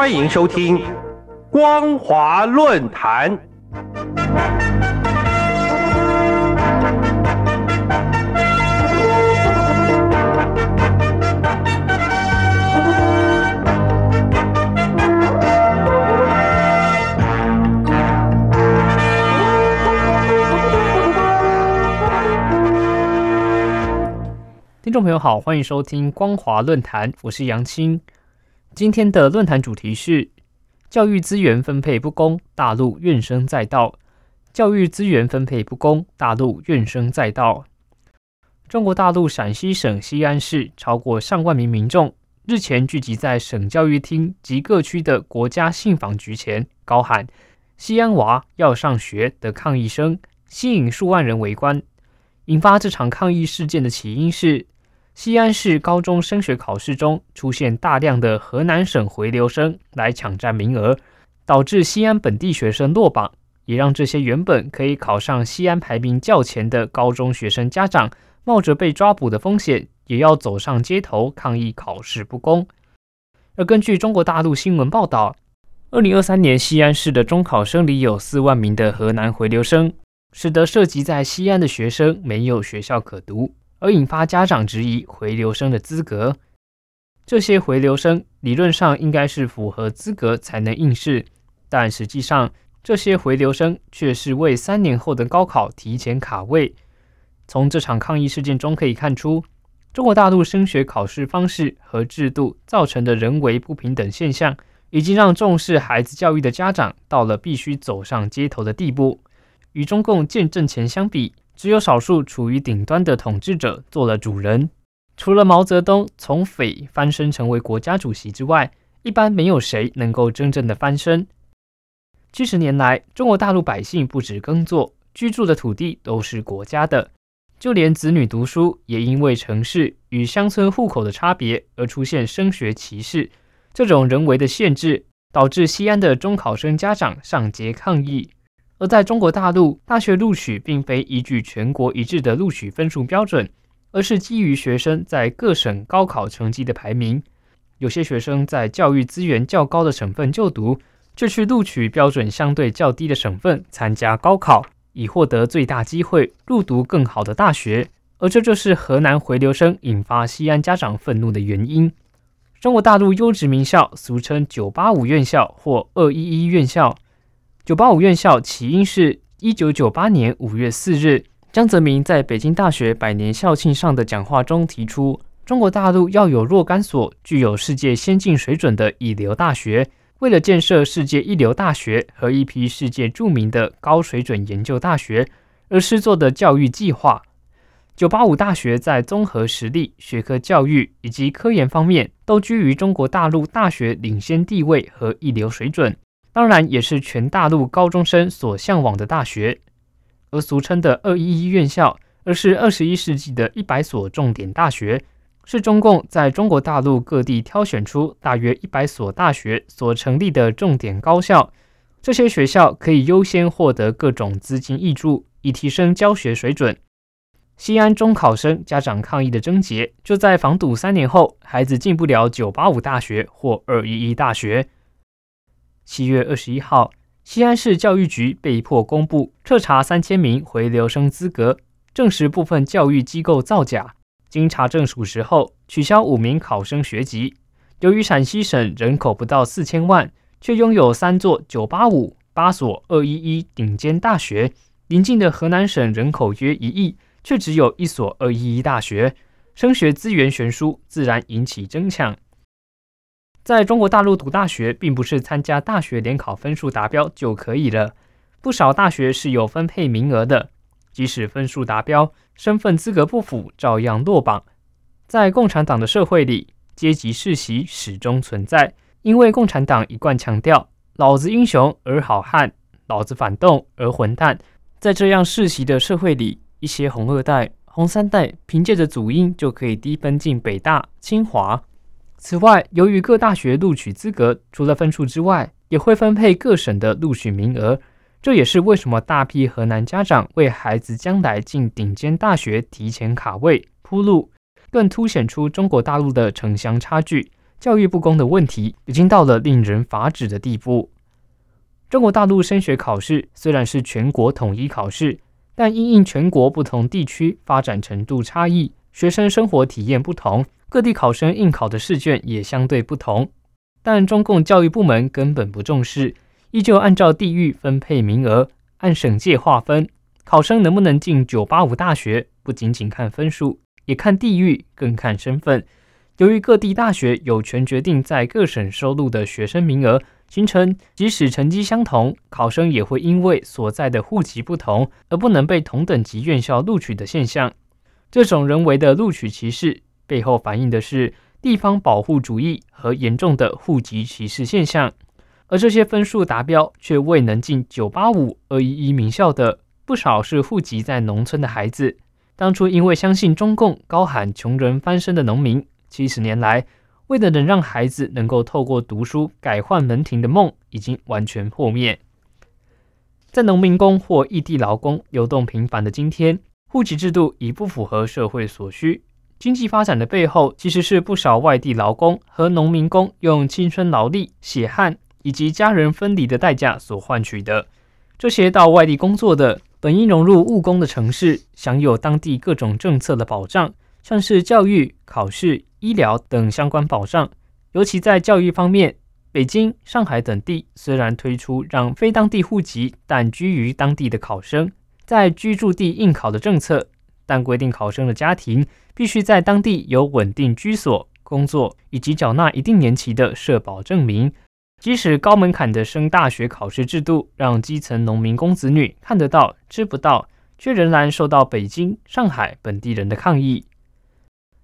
欢迎收听《光华论坛》。听众朋友好，欢迎收听光华论坛，我是杨青。今天的论坛主题是教育资源分配不公，大陆怨声载道。教育资源分配不公，大陆怨声载道。中国大陆陕西省西安市超过上万名民众日前聚集在省教育厅及各区的国家信访局前，高喊“西安娃要上学”的抗议声，吸引数万人围观。引发这场抗议事件的起因是。西安市高中升学考试中出现大量的河南省回流生来抢占名额，导致西安本地学生落榜，也让这些原本可以考上西安排名较前的高中学生家长冒着被抓捕的风险，也要走上街头抗议考试不公。而根据中国大陆新闻报道，二零二三年西安市的中考生里有四万名的河南回流生，使得涉及在西安的学生没有学校可读。而引发家长质疑回流生的资格。这些回流生理论上应该是符合资格才能应试，但实际上这些回流生却是为三年后的高考提前卡位。从这场抗议事件中可以看出，中国大陆升学考试方式和制度造成的人为不平等现象，已经让重视孩子教育的家长到了必须走上街头的地步。与中共建政前相比，只有少数处于顶端的统治者做了主人。除了毛泽东从匪翻身成为国家主席之外，一般没有谁能够真正的翻身。七十年来，中国大陆百姓不止耕作，居住的土地都是国家的。就连子女读书，也因为城市与乡村户口的差别而出现升学歧视。这种人为的限制，导致西安的中考生家长上街抗议。而在中国大陆，大学录取并非依据全国一致的录取分数标准，而是基于学生在各省高考成绩的排名。有些学生在教育资源较高的省份就读，就去录取标准相对较低的省份参加高考，以获得最大机会入读更好的大学。而这就是河南回流生引发西安家长愤怒的原因。中国大陆优质名校，俗称“九八五”院校或“二一一”院校。九八五院校起因是一九九八年五月四日，江泽民在北京大学百年校庆上的讲话中提出，中国大陆要有若干所具有世界先进水准的一流大学。为了建设世界一流大学和一批世界著名的高水准研究大学，而施作的教育计划。九八五大学在综合实力、学科教育以及科研方面，都居于中国大陆大学领先地位和一流水准。当然，也是全大陆高中生所向往的大学，而俗称的“二一一”院校，而是二十一世纪的一百所重点大学，是中共在中国大陆各地挑选出大约一百所大学所成立的重点高校。这些学校可以优先获得各种资金挹注，以提升教学水准。西安中考生家长抗议的症结，就在防堵三年后，孩子进不了九八五大学或二一一大学。七月二十一号，西安市教育局被迫公布彻查三千名回流生资格，证实部分教育机构造假。经查证属实后，取消五名考生学籍。由于陕西省人口不到四千万，却拥有三座九八五、八所二一一顶尖大学，邻近的河南省人口约一亿，却只有一所二一一大学，升学资源悬殊，自然引起争抢。在中国大陆读大学，并不是参加大学联考分数达标就可以了。不少大学是有分配名额的，即使分数达标，身份资格不符，照样落榜。在共产党的社会里，阶级世袭始终存在，因为共产党一贯强调“老子英雄而好汉，老子反动而混蛋”。在这样世袭的社会里，一些红二代、红三代凭借着祖荫就可以低分进北大、清华。此外，由于各大学录取资格除了分数之外，也会分配各省的录取名额。这也是为什么大批河南家长为孩子将来进顶尖大学提前卡位铺路，更凸显出中国大陆的城乡差距，教育不公的问题已经到了令人发指的地步。中国大陆升学考试虽然是全国统一考试，但因应全国不同地区发展程度差异，学生生活体验不同，各地考生应考的试卷也相对不同。但中共教育部门根本不重视，依旧按照地域分配名额，按省界划分，考生能不能进985大学，不仅仅看分数，也看地域，更看身份。由于各地大学有权决定在各省收录的学生名额，形成即使成绩相同，考生也会因为所在的户籍不同而不能被同等级院校录取的现象。这种人为的录取歧视背后反映的是地方保护主义和严重的户籍歧视现象。而这些分数达标却未能进985、211名校的，不少是户籍在农村的孩子。当初因为相信中共高喊“穷人翻身”的农民。七十年来，为了能让孩子能够透过读书改换门庭的梦，已经完全破灭。在农民工或异地劳工流动频繁的今天，户籍制度已不符合社会所需。经济发展的背后，其实是不少外地劳工和农民工用青春劳力、血汗以及家人分离的代价所换取的。这些到外地工作的，本应融入务工的城市，享有当地各种政策的保障，像是教育、考试。医疗等相关保障，尤其在教育方面，北京、上海等地虽然推出让非当地户籍但居于当地的考生在居住地应考的政策，但规定考生的家庭必须在当地有稳定居所、工作以及缴纳一定年期的社保证明。即使高门槛的升大学考试制度让基层农民工子女看得到、吃不到，却仍然受到北京、上海本地人的抗议。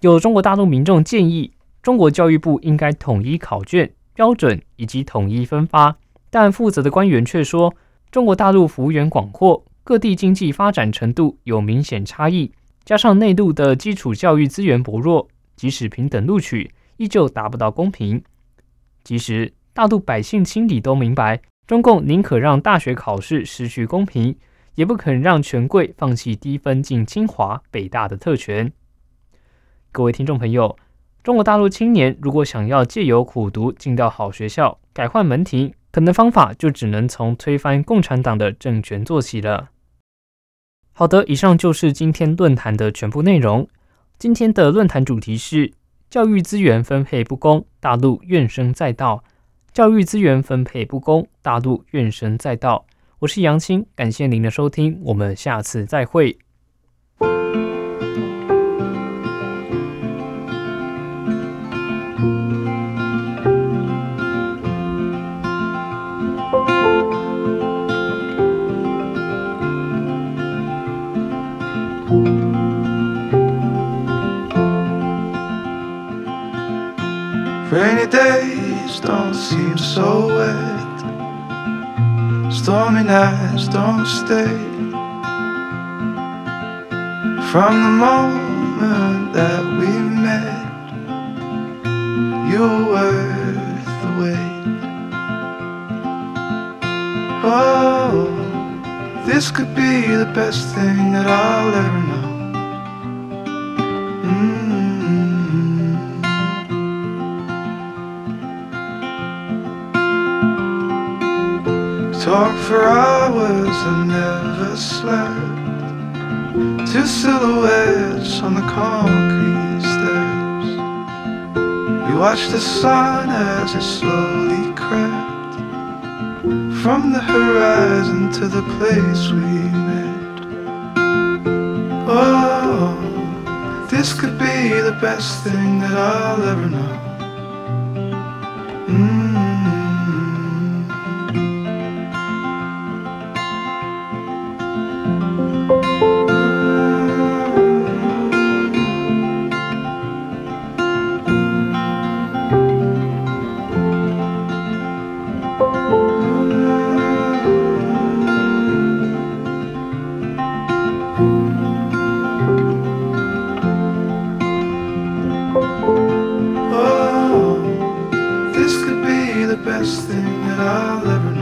有中国大陆民众建议，中国教育部应该统一考卷标准以及统一分发，但负责的官员却说，中国大陆幅员广阔，各地经济发展程度有明显差异，加上内陆的基础教育资源薄弱，即使平等录取，依旧达不到公平。其实，大陆百姓心里都明白，中共宁可让大学考试失去公平，也不肯让权贵放弃低分进清华、北大的特权。各位听众朋友，中国大陆青年如果想要借由苦读进到好学校、改换门庭，可能方法就只能从推翻共产党的政权做起了。好的，以上就是今天论坛的全部内容。今天的论坛主题是教育资源分配不公，大陆怨声载道。教育资源分配不公，大陆怨声载道。我是杨青，感谢您的收听，我们下次再会。Days don't seem so wet. Stormy nights don't stay. From the moment that we met, you were worth the wait. Oh, this could be the best thing that I'll ever know. Talk for hours and never slept. Two silhouettes on the concrete steps. We watched the sun as it slowly crept from the horizon to the place we met. Oh, this could be the best thing that I'll ever know. best thing that I'll ever